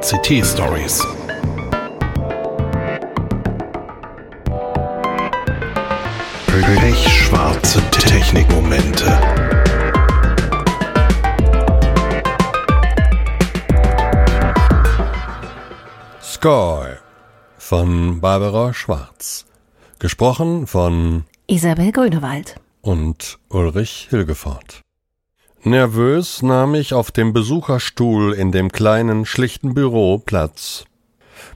CT Stories. Pechschwarze Technikmomente. Sky von Barbara Schwarz. Gesprochen von Isabel Grünewald und Ulrich Hilgefort. Nervös nahm ich auf dem Besucherstuhl in dem kleinen, schlichten Büro Platz.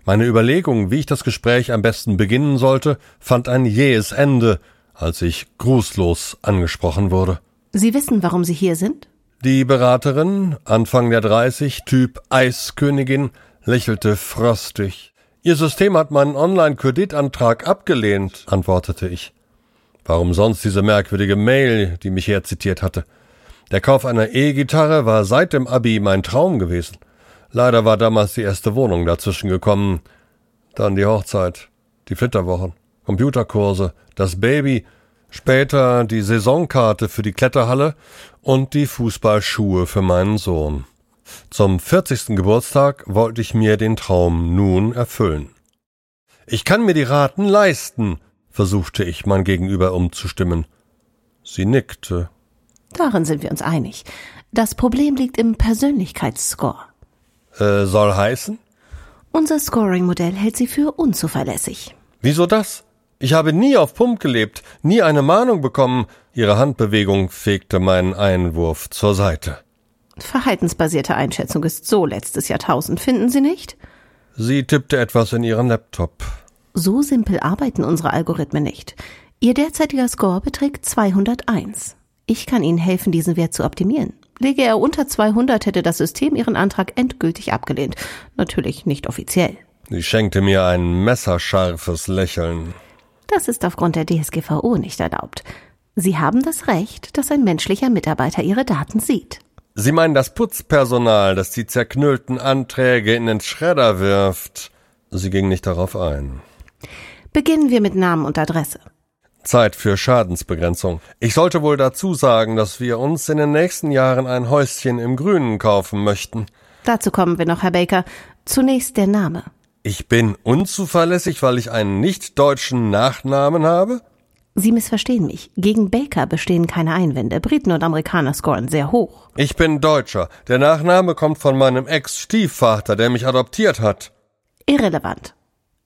Meine Überlegung, wie ich das Gespräch am besten beginnen sollte, fand ein jähes Ende, als ich grußlos angesprochen wurde. Sie wissen, warum Sie hier sind? Die Beraterin, Anfang der 30, Typ Eiskönigin, lächelte frostig. Ihr System hat meinen Online-Kreditantrag abgelehnt, antwortete ich. Warum sonst diese merkwürdige Mail, die mich herzitiert hatte? Der Kauf einer E-Gitarre war seit dem Abi mein Traum gewesen. Leider war damals die erste Wohnung dazwischen gekommen. Dann die Hochzeit, die Flitterwochen, Computerkurse, das Baby, später die Saisonkarte für die Kletterhalle und die Fußballschuhe für meinen Sohn. Zum 40. Geburtstag wollte ich mir den Traum nun erfüllen. Ich kann mir die Raten leisten, versuchte ich mein Gegenüber umzustimmen. Sie nickte Darin sind wir uns einig. Das Problem liegt im Persönlichkeitsscore. Äh, soll heißen? Unser Scoring-Modell hält sie für unzuverlässig. Wieso das? Ich habe nie auf Pump gelebt, nie eine Mahnung bekommen. Ihre Handbewegung fegte meinen Einwurf zur Seite. Verhaltensbasierte Einschätzung ist so letztes Jahrtausend, finden Sie nicht? Sie tippte etwas in ihren Laptop. So simpel arbeiten unsere Algorithmen nicht. Ihr derzeitiger Score beträgt 201. Ich kann Ihnen helfen, diesen Wert zu optimieren. Lege er unter 200, hätte das System Ihren Antrag endgültig abgelehnt. Natürlich nicht offiziell. Sie schenkte mir ein messerscharfes Lächeln. Das ist aufgrund der DSGVO nicht erlaubt. Sie haben das Recht, dass ein menschlicher Mitarbeiter Ihre Daten sieht. Sie meinen das Putzpersonal, das die zerknüllten Anträge in den Schredder wirft. Sie ging nicht darauf ein. Beginnen wir mit Namen und Adresse. Zeit für Schadensbegrenzung. Ich sollte wohl dazu sagen, dass wir uns in den nächsten Jahren ein Häuschen im Grünen kaufen möchten. Dazu kommen wir noch, Herr Baker. Zunächst der Name. Ich bin unzuverlässig, weil ich einen nicht-deutschen Nachnamen habe? Sie missverstehen mich. Gegen Baker bestehen keine Einwände. Briten und Amerikaner scoren sehr hoch. Ich bin Deutscher. Der Nachname kommt von meinem Ex-Stiefvater, der mich adoptiert hat. Irrelevant.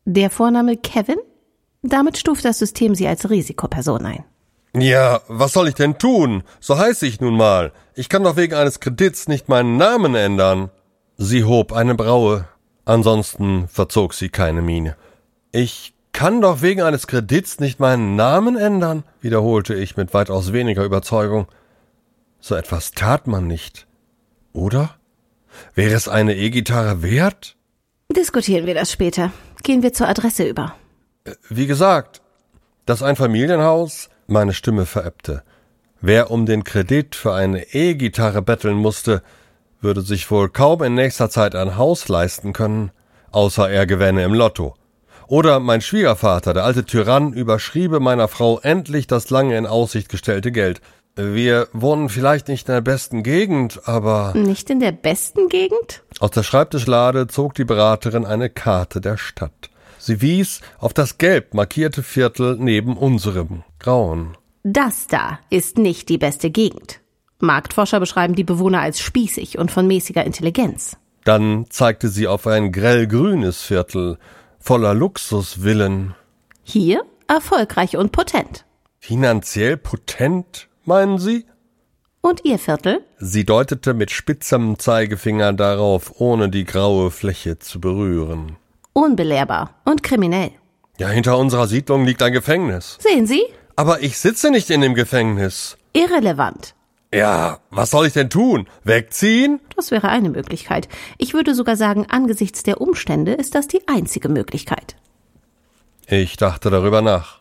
Der Vorname Kevin? Damit stuft das System Sie als Risikoperson ein. Ja, was soll ich denn tun? So heiße ich nun mal. Ich kann doch wegen eines Kredits nicht meinen Namen ändern. Sie hob eine Braue. Ansonsten verzog sie keine Miene. Ich kann doch wegen eines Kredits nicht meinen Namen ändern, wiederholte ich mit weitaus weniger Überzeugung. So etwas tat man nicht. Oder? Wäre es eine E-Gitarre wert? Diskutieren wir das später. Gehen wir zur Adresse über. Wie gesagt, das Einfamilienhaus, meine Stimme verebbte. Wer um den Kredit für eine E-Gitarre betteln musste, würde sich wohl kaum in nächster Zeit ein Haus leisten können, außer er gewänne im Lotto. Oder mein Schwiegervater, der alte Tyrann, überschriebe meiner Frau endlich das lange in Aussicht gestellte Geld. Wir wohnen vielleicht nicht in der besten Gegend, aber. Nicht in der besten Gegend? Aus der Schreibtischlade zog die Beraterin eine Karte der Stadt. Sie wies auf das gelb markierte Viertel neben unserem grauen. Das da ist nicht die beste Gegend. Marktforscher beschreiben die Bewohner als spießig und von mäßiger Intelligenz. Dann zeigte sie auf ein grellgrünes Viertel voller Luxusvillen. Hier erfolgreich und potent. Finanziell potent, meinen Sie? Und Ihr Viertel? Sie deutete mit spitzem Zeigefinger darauf, ohne die graue Fläche zu berühren unbelehrbar und kriminell. Ja, hinter unserer Siedlung liegt ein Gefängnis. Sehen Sie? Aber ich sitze nicht in dem Gefängnis. Irrelevant. Ja, was soll ich denn tun? Wegziehen? Das wäre eine Möglichkeit. Ich würde sogar sagen, angesichts der Umstände ist das die einzige Möglichkeit. Ich dachte darüber nach.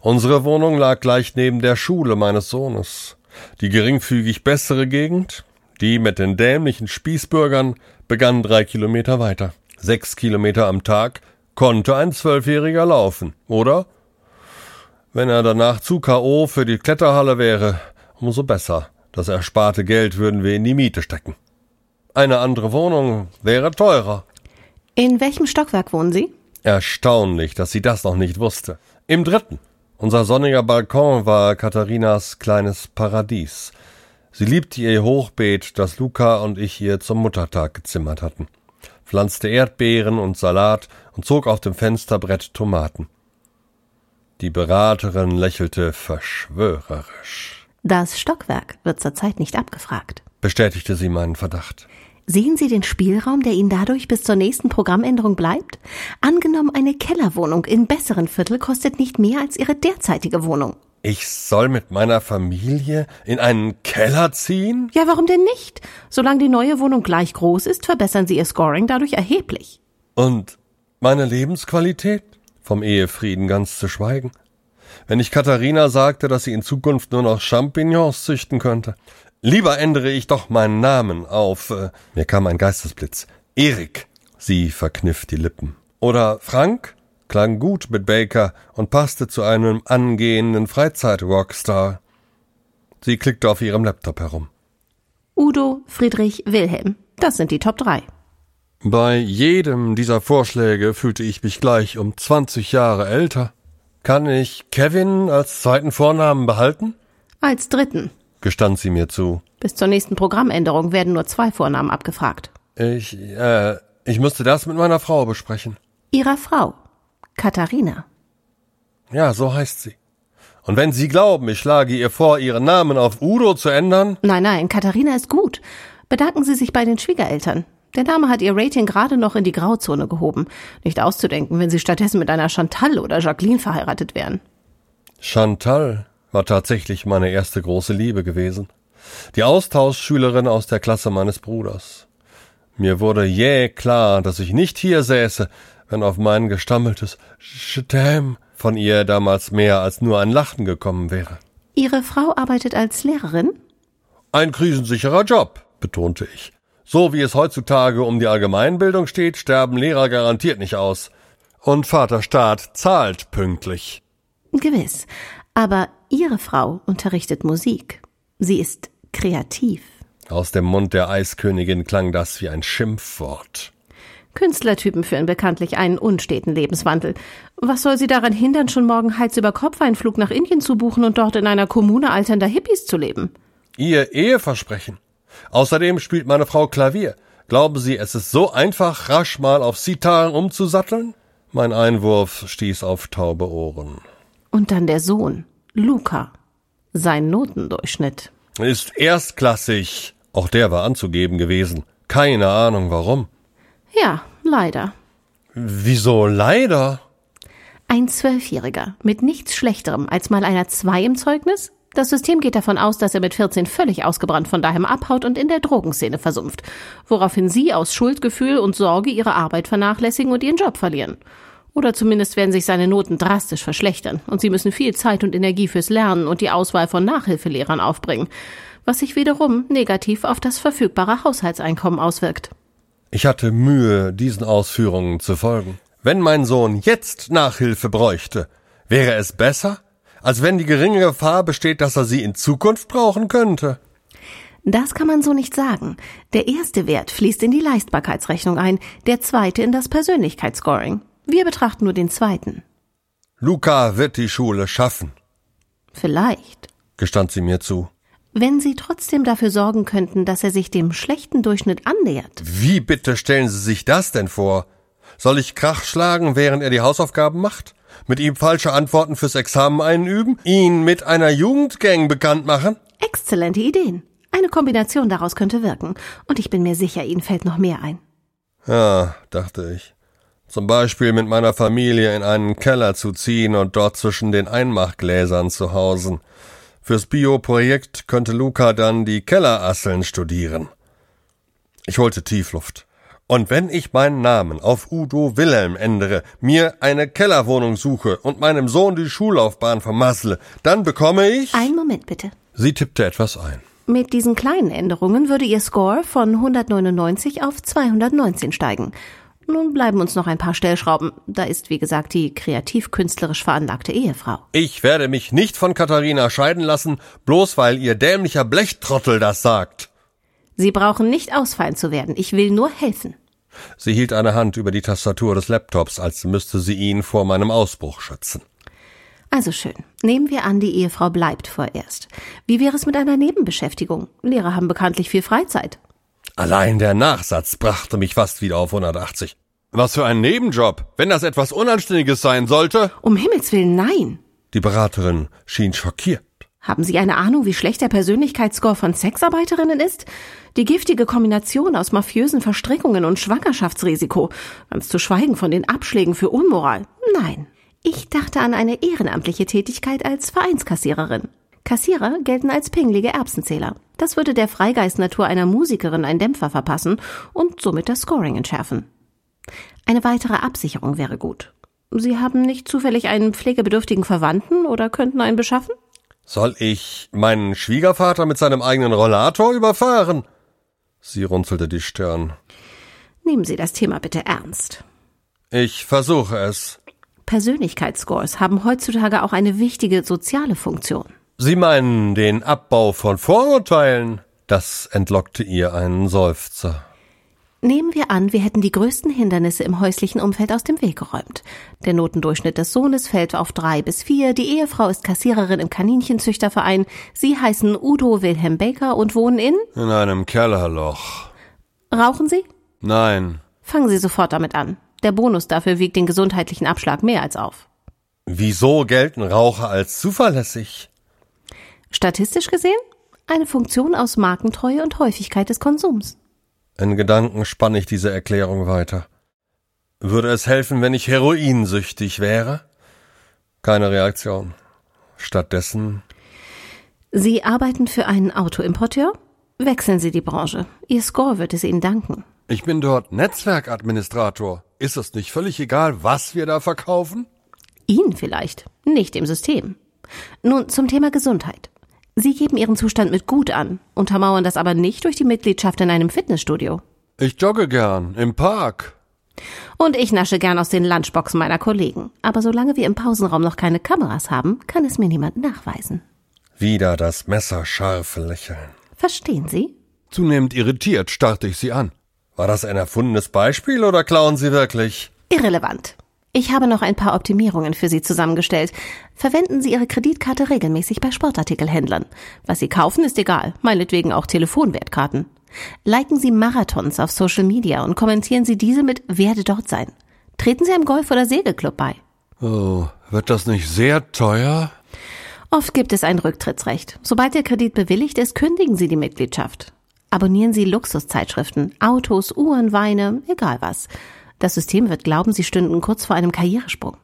Unsere Wohnung lag gleich neben der Schule meines Sohnes. Die geringfügig bessere Gegend, die mit den dämlichen Spießbürgern, begann drei Kilometer weiter. Sechs Kilometer am Tag konnte ein Zwölfjähriger laufen, oder? Wenn er danach zu K.O. für die Kletterhalle wäre, umso besser. Das ersparte Geld würden wir in die Miete stecken. Eine andere Wohnung wäre teurer. In welchem Stockwerk wohnen Sie? Erstaunlich, dass sie das noch nicht wusste. Im dritten. Unser sonniger Balkon war Katharinas kleines Paradies. Sie liebte ihr Hochbeet, das Luca und ich ihr zum Muttertag gezimmert hatten, pflanzte Erdbeeren und Salat und zog auf dem Fensterbrett Tomaten. Die Beraterin lächelte verschwörerisch. Das Stockwerk wird zurzeit nicht abgefragt. Bestätigte sie meinen Verdacht. Sehen Sie den Spielraum, der Ihnen dadurch bis zur nächsten Programmänderung bleibt? Angenommen, eine Kellerwohnung in besseren Viertel kostet nicht mehr als Ihre derzeitige Wohnung. Ich soll mit meiner Familie in einen Keller ziehen? Ja, warum denn nicht? Solange die neue Wohnung gleich groß ist, verbessern Sie Ihr Scoring dadurch erheblich. Und meine Lebensqualität? Vom Ehefrieden ganz zu schweigen. Wenn ich Katharina sagte, dass sie in Zukunft nur noch Champignons züchten könnte. Lieber ändere ich doch meinen Namen auf. Äh, mir kam ein Geistesblitz. Erik. Sie verkniff die Lippen. Oder Frank? Klang gut mit Baker und passte zu einem angehenden Freizeit-Rockstar. Sie klickte auf ihrem Laptop herum. Udo, Friedrich, Wilhelm. Das sind die Top 3. Bei jedem dieser Vorschläge fühlte ich mich gleich um 20 Jahre älter. Kann ich Kevin als zweiten Vornamen behalten? Als dritten gestand sie mir zu. Bis zur nächsten Programmänderung werden nur zwei Vornamen abgefragt. Ich, äh, ich müsste das mit meiner Frau besprechen. Ihrer Frau, Katharina. Ja, so heißt sie. Und wenn Sie glauben, ich schlage ihr vor, Ihren Namen auf Udo zu ändern? Nein, nein, Katharina ist gut. Bedanken Sie sich bei den Schwiegereltern. Der Name hat ihr Rating gerade noch in die Grauzone gehoben. Nicht auszudenken, wenn sie stattdessen mit einer Chantal oder Jacqueline verheiratet wären. Chantal? war tatsächlich meine erste große Liebe gewesen. Die Austauschschülerin aus der Klasse meines Bruders. Mir wurde jäh klar, dass ich nicht hier säße, wenn auf mein gestammeltes Stem von ihr damals mehr als nur ein Lachen gekommen wäre. Ihre Frau arbeitet als Lehrerin? Ein krisensicherer Job, betonte ich. So wie es heutzutage um die Allgemeinbildung steht, sterben Lehrer garantiert nicht aus. Und Vater Staat zahlt pünktlich. Gewiss. Aber Ihre Frau unterrichtet Musik. Sie ist kreativ. Aus dem Mund der Eiskönigin klang das wie ein Schimpfwort. Künstlertypen führen bekanntlich einen unsteten Lebenswandel. Was soll sie daran hindern, schon morgen Hals über Kopf einen Flug nach Indien zu buchen und dort in einer Kommune alternder Hippies zu leben? Ihr Eheversprechen. Außerdem spielt meine Frau Klavier. Glauben Sie, es ist so einfach, rasch mal auf Sitar umzusatteln? Mein Einwurf stieß auf taube Ohren. Und dann der Sohn. Luca. Sein Notendurchschnitt. Ist erstklassig. Auch der war anzugeben gewesen. Keine Ahnung warum. Ja, leider. Wieso leider? Ein Zwölfjähriger mit nichts Schlechterem als mal einer Zwei im Zeugnis? Das System geht davon aus, dass er mit 14 völlig ausgebrannt von daheim abhaut und in der Drogenszene versumpft, woraufhin Sie aus Schuldgefühl und Sorge Ihre Arbeit vernachlässigen und Ihren Job verlieren. Oder zumindest werden sich seine Noten drastisch verschlechtern und sie müssen viel Zeit und Energie fürs Lernen und die Auswahl von Nachhilfelehrern aufbringen, was sich wiederum negativ auf das verfügbare Haushaltseinkommen auswirkt. Ich hatte Mühe, diesen Ausführungen zu folgen. Wenn mein Sohn jetzt Nachhilfe bräuchte, wäre es besser, als wenn die geringe Gefahr besteht, dass er sie in Zukunft brauchen könnte. Das kann man so nicht sagen. Der erste Wert fließt in die Leistbarkeitsrechnung ein, der zweite in das Persönlichkeitsscoring. Wir betrachten nur den zweiten. Luca wird die Schule schaffen. Vielleicht, gestand sie mir zu. Wenn Sie trotzdem dafür sorgen könnten, dass er sich dem schlechten Durchschnitt annähert. Wie bitte stellen Sie sich das denn vor? Soll ich Krach schlagen, während er die Hausaufgaben macht? Mit ihm falsche Antworten fürs Examen einüben? Ihn mit einer Jugendgang bekannt machen? Exzellente Ideen. Eine Kombination daraus könnte wirken. Und ich bin mir sicher, Ihnen fällt noch mehr ein. Ja, dachte ich. Zum Beispiel mit meiner Familie in einen Keller zu ziehen und dort zwischen den Einmachgläsern zu hausen. Fürs Bio-Projekt könnte Luca dann die Kellerasseln studieren. Ich holte Tiefluft. Und wenn ich meinen Namen auf Udo Wilhelm ändere, mir eine Kellerwohnung suche und meinem Sohn die Schullaufbahn vermassle, dann bekomme ich. Ein Moment bitte. Sie tippte etwas ein. Mit diesen kleinen Änderungen würde Ihr Score von 199 auf 219 steigen. Nun bleiben uns noch ein paar Stellschrauben. Da ist, wie gesagt, die kreativ-künstlerisch veranlagte Ehefrau. Ich werde mich nicht von Katharina scheiden lassen, bloß weil ihr dämlicher Blechtrottel das sagt. Sie brauchen nicht ausfallen zu werden. Ich will nur helfen. Sie hielt eine Hand über die Tastatur des Laptops, als müsste sie ihn vor meinem Ausbruch schützen. Also schön. Nehmen wir an, die Ehefrau bleibt vorerst. Wie wäre es mit einer Nebenbeschäftigung? Lehrer haben bekanntlich viel Freizeit. Allein der Nachsatz brachte mich fast wieder auf 180. Was für ein Nebenjob, wenn das etwas Unanständiges sein sollte. Um Himmels willen, nein. Die Beraterin schien schockiert. Haben Sie eine Ahnung, wie schlecht der Persönlichkeitsscore von Sexarbeiterinnen ist? Die giftige Kombination aus mafiösen Verstrickungen und Schwangerschaftsrisiko, ganz zu schweigen von den Abschlägen für Unmoral. Nein. Ich dachte an eine ehrenamtliche Tätigkeit als Vereinskassiererin. Kassierer gelten als pinglige Erbsenzähler. Das würde der Freigeistnatur einer Musikerin einen Dämpfer verpassen und somit das Scoring entschärfen. Eine weitere Absicherung wäre gut. Sie haben nicht zufällig einen pflegebedürftigen Verwandten oder könnten einen beschaffen? Soll ich meinen Schwiegervater mit seinem eigenen Rollator überfahren? Sie runzelte die Stirn. Nehmen Sie das Thema bitte ernst. Ich versuche es. Persönlichkeitsscores haben heutzutage auch eine wichtige soziale Funktion. Sie meinen den Abbau von Vorurteilen? Das entlockte ihr einen Seufzer. Nehmen wir an, wir hätten die größten Hindernisse im häuslichen Umfeld aus dem Weg geräumt. Der Notendurchschnitt des Sohnes fällt auf drei bis vier, die Ehefrau ist Kassiererin im Kaninchenzüchterverein, Sie heißen Udo Wilhelm Baker und wohnen in? In einem Kellerloch. Rauchen Sie? Nein. Fangen Sie sofort damit an. Der Bonus dafür wiegt den gesundheitlichen Abschlag mehr als auf. Wieso gelten Raucher als zuverlässig? Statistisch gesehen? Eine Funktion aus Markentreue und Häufigkeit des Konsums. In Gedanken spann ich diese Erklärung weiter. Würde es helfen, wenn ich heroinsüchtig wäre? Keine Reaktion. Stattdessen. Sie arbeiten für einen Autoimporteur? Wechseln Sie die Branche. Ihr Score wird es Ihnen danken. Ich bin dort Netzwerkadministrator. Ist es nicht völlig egal, was wir da verkaufen? Ihnen vielleicht, nicht dem System. Nun zum Thema Gesundheit. Sie geben Ihren Zustand mit gut an, untermauern das aber nicht durch die Mitgliedschaft in einem Fitnessstudio. Ich jogge gern im Park. Und ich nasche gern aus den Lunchboxen meiner Kollegen. Aber solange wir im Pausenraum noch keine Kameras haben, kann es mir niemand nachweisen. Wieder das messerscharfe Lächeln. Verstehen Sie? Zunehmend irritiert starrte ich sie an. War das ein erfundenes Beispiel oder klauen Sie wirklich? Irrelevant. Ich habe noch ein paar Optimierungen für Sie zusammengestellt. Verwenden Sie Ihre Kreditkarte regelmäßig bei Sportartikelhändlern. Was Sie kaufen, ist egal, meinetwegen auch Telefonwertkarten. Liken Sie Marathons auf Social Media und kommentieren Sie diese mit Werde dort sein. Treten Sie einem Golf- oder Segelclub bei. Oh, wird das nicht sehr teuer? Oft gibt es ein Rücktrittsrecht. Sobald der Kredit bewilligt ist, kündigen Sie die Mitgliedschaft. Abonnieren Sie Luxuszeitschriften, Autos, Uhren, Weine, egal was. Das System wird glauben, Sie stünden kurz vor einem Karrieresprung.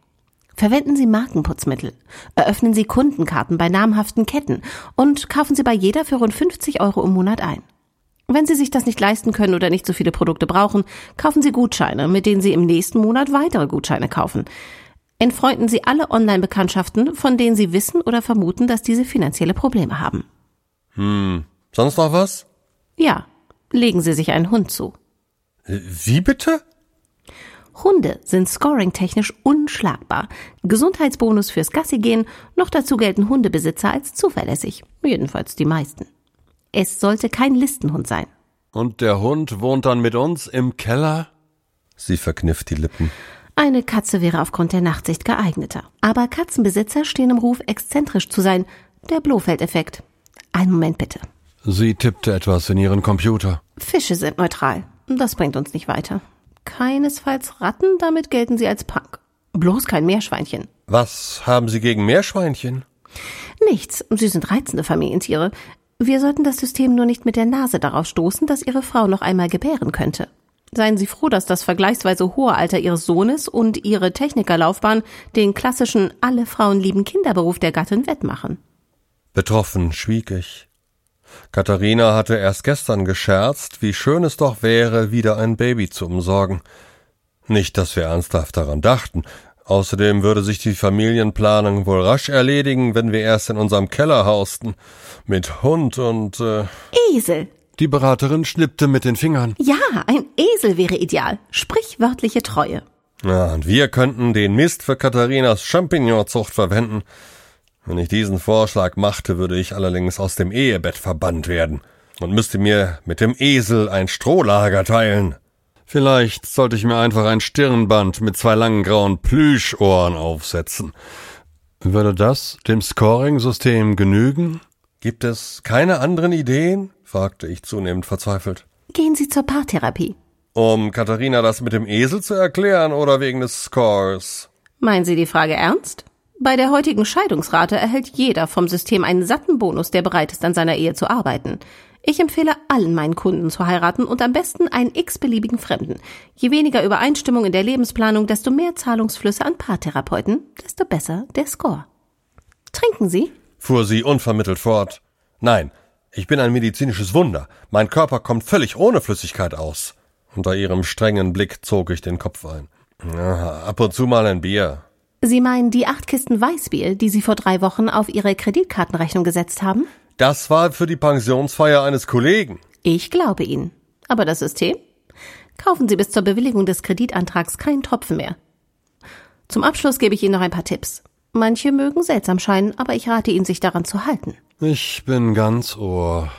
Verwenden Sie Markenputzmittel. Eröffnen Sie Kundenkarten bei namhaften Ketten und kaufen Sie bei jeder für rund 50 Euro im Monat ein. Wenn Sie sich das nicht leisten können oder nicht so viele Produkte brauchen, kaufen Sie Gutscheine, mit denen Sie im nächsten Monat weitere Gutscheine kaufen. Entfreunden Sie alle Online-Bekanntschaften, von denen Sie wissen oder vermuten, dass diese finanzielle Probleme haben. Hm, sonst noch was? Ja, legen Sie sich einen Hund zu. Wie bitte? Hunde sind scoring-technisch unschlagbar. Gesundheitsbonus fürs Gassi gehen, noch dazu gelten Hundebesitzer als zuverlässig. Jedenfalls die meisten. Es sollte kein Listenhund sein. Und der Hund wohnt dann mit uns im Keller? Sie verkniff die Lippen. Eine Katze wäre aufgrund der Nachtsicht geeigneter. Aber Katzenbesitzer stehen im Ruf, exzentrisch zu sein. Der Blofeld-Effekt. Einen Moment bitte. Sie tippte etwas in ihren Computer. Fische sind neutral. Das bringt uns nicht weiter. Keinesfalls Ratten, damit gelten sie als Punk. Bloß kein Meerschweinchen. Was haben Sie gegen Meerschweinchen? Nichts. Sie sind reizende Familientiere. Wir sollten das System nur nicht mit der Nase darauf stoßen, dass Ihre Frau noch einmal gebären könnte. Seien Sie froh, dass das vergleichsweise hohe Alter Ihres Sohnes und Ihre Technikerlaufbahn den klassischen alle Frauen lieben Kinderberuf der Gattin wettmachen. Betroffen schwieg ich. Katharina hatte erst gestern gescherzt, wie schön es doch wäre, wieder ein Baby zu umsorgen. Nicht, dass wir ernsthaft daran dachten. Außerdem würde sich die Familienplanung wohl rasch erledigen, wenn wir erst in unserem Keller hausten. Mit Hund und äh Esel. Die Beraterin schnippte mit den Fingern. Ja, ein Esel wäre ideal. Sprichwörtliche Treue. Ja, und wir könnten den Mist für Katharinas Champignonzucht verwenden. Wenn ich diesen Vorschlag machte, würde ich allerdings aus dem Ehebett verbannt werden und müsste mir mit dem Esel ein Strohlager teilen. Vielleicht sollte ich mir einfach ein Stirnband mit zwei langen grauen Plüschohren aufsetzen. Würde das dem Scoring-System genügen? Gibt es keine anderen Ideen? fragte ich zunehmend verzweifelt. Gehen Sie zur Paartherapie. Um Katharina das mit dem Esel zu erklären oder wegen des Scores? Meinen Sie die Frage ernst? Bei der heutigen Scheidungsrate erhält jeder vom System einen satten Bonus, der bereit ist, an seiner Ehe zu arbeiten. Ich empfehle allen meinen Kunden zu heiraten und am besten einen x-beliebigen Fremden. Je weniger Übereinstimmung in der Lebensplanung, desto mehr Zahlungsflüsse an Paartherapeuten, desto besser der Score. Trinken Sie? fuhr sie unvermittelt fort. Nein, ich bin ein medizinisches Wunder. Mein Körper kommt völlig ohne Flüssigkeit aus. Unter ihrem strengen Blick zog ich den Kopf ein. Ja, ab und zu mal ein Bier. Sie meinen die acht Kisten Weißbier, die Sie vor drei Wochen auf Ihre Kreditkartenrechnung gesetzt haben? Das war für die Pensionsfeier eines Kollegen. Ich glaube Ihnen. Aber das System? Kaufen Sie bis zur Bewilligung des Kreditantrags keinen Tropfen mehr. Zum Abschluss gebe ich Ihnen noch ein paar Tipps. Manche mögen seltsam scheinen, aber ich rate Ihnen, sich daran zu halten. Ich bin ganz ohr.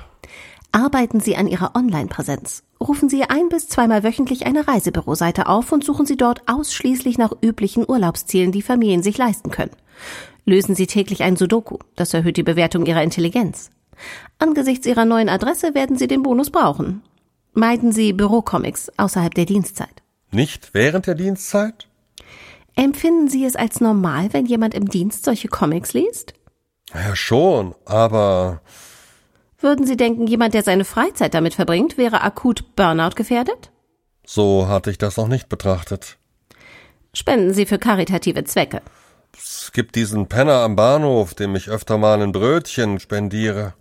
Arbeiten Sie an Ihrer Online-Präsenz. Rufen Sie ein bis zweimal wöchentlich eine Reisebüroseite auf und suchen Sie dort ausschließlich nach üblichen Urlaubszielen, die Familien sich leisten können. Lösen Sie täglich ein Sudoku. Das erhöht die Bewertung Ihrer Intelligenz. Angesichts Ihrer neuen Adresse werden Sie den Bonus brauchen. Meiden Sie Bürocomics außerhalb der Dienstzeit. Nicht während der Dienstzeit? Empfinden Sie es als normal, wenn jemand im Dienst solche Comics liest? Ja, schon, aber Würden Sie denken, jemand, der seine Freizeit damit verbringt, wäre akut Burnout gefährdet? so hatte ich das noch nicht betrachtet. Spenden Sie für karitative Zwecke. Es gibt diesen Penner am Bahnhof, dem ich öfter mal ein Brötchen spendiere.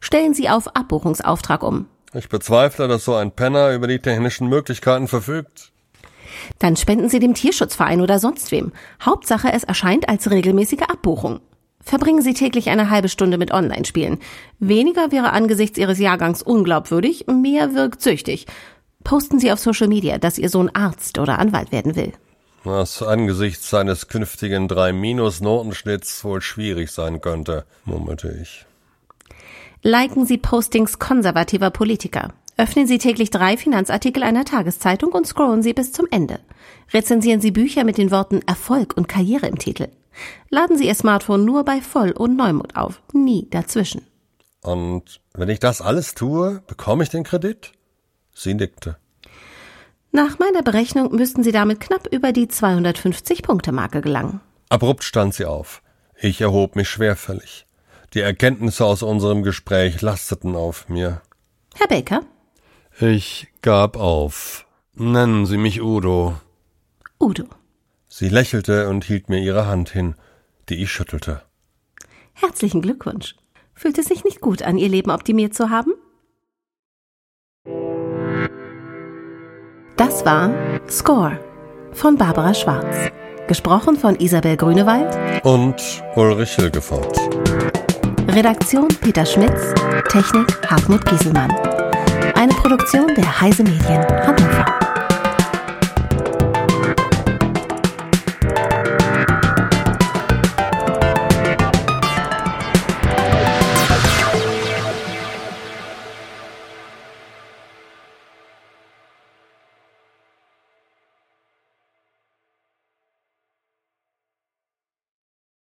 Stellen Sie auf Abbuchungsauftrag um. Ich bezweifle, dass so ein Penner über die technischen Möglichkeiten verfügt. Dann spenden Sie dem Tierschutzverein oder sonst wem. Hauptsache, es erscheint als regelmäßige Abbuchung. Verbringen Sie täglich eine halbe Stunde mit Online-Spielen. Weniger wäre angesichts Ihres Jahrgangs unglaubwürdig, mehr wirkt süchtig. Posten Sie auf Social Media, dass Ihr Sohn Arzt oder Anwalt werden will. Was angesichts seines künftigen 3-Notenschnitts wohl schwierig sein könnte, murmelte ich. Liken Sie Postings konservativer Politiker. Öffnen Sie täglich drei Finanzartikel einer Tageszeitung und scrollen Sie bis zum Ende. Rezensieren Sie Bücher mit den Worten Erfolg und Karriere im Titel. Laden Sie Ihr Smartphone nur bei Voll- und Neumond auf, nie dazwischen. Und wenn ich das alles tue, bekomme ich den Kredit? Sie nickte. Nach meiner Berechnung müssten Sie damit knapp über die 250-Punkte-Marke gelangen. Abrupt stand sie auf. Ich erhob mich schwerfällig. Die Erkenntnisse aus unserem Gespräch lasteten auf mir. Herr Baker? Ich gab auf. Nennen Sie mich Udo. Udo. Sie lächelte und hielt mir ihre Hand hin, die ich schüttelte. Herzlichen Glückwunsch. Fühlt es sich nicht gut an, Ihr Leben optimiert zu haben? Das war Score von Barbara Schwarz. Gesprochen von Isabel Grünewald. Und Ulrich Hilgefort. Redaktion Peter Schmitz. Technik Hartmut Gieselmann. Eine Produktion der Heise Medien Hannover.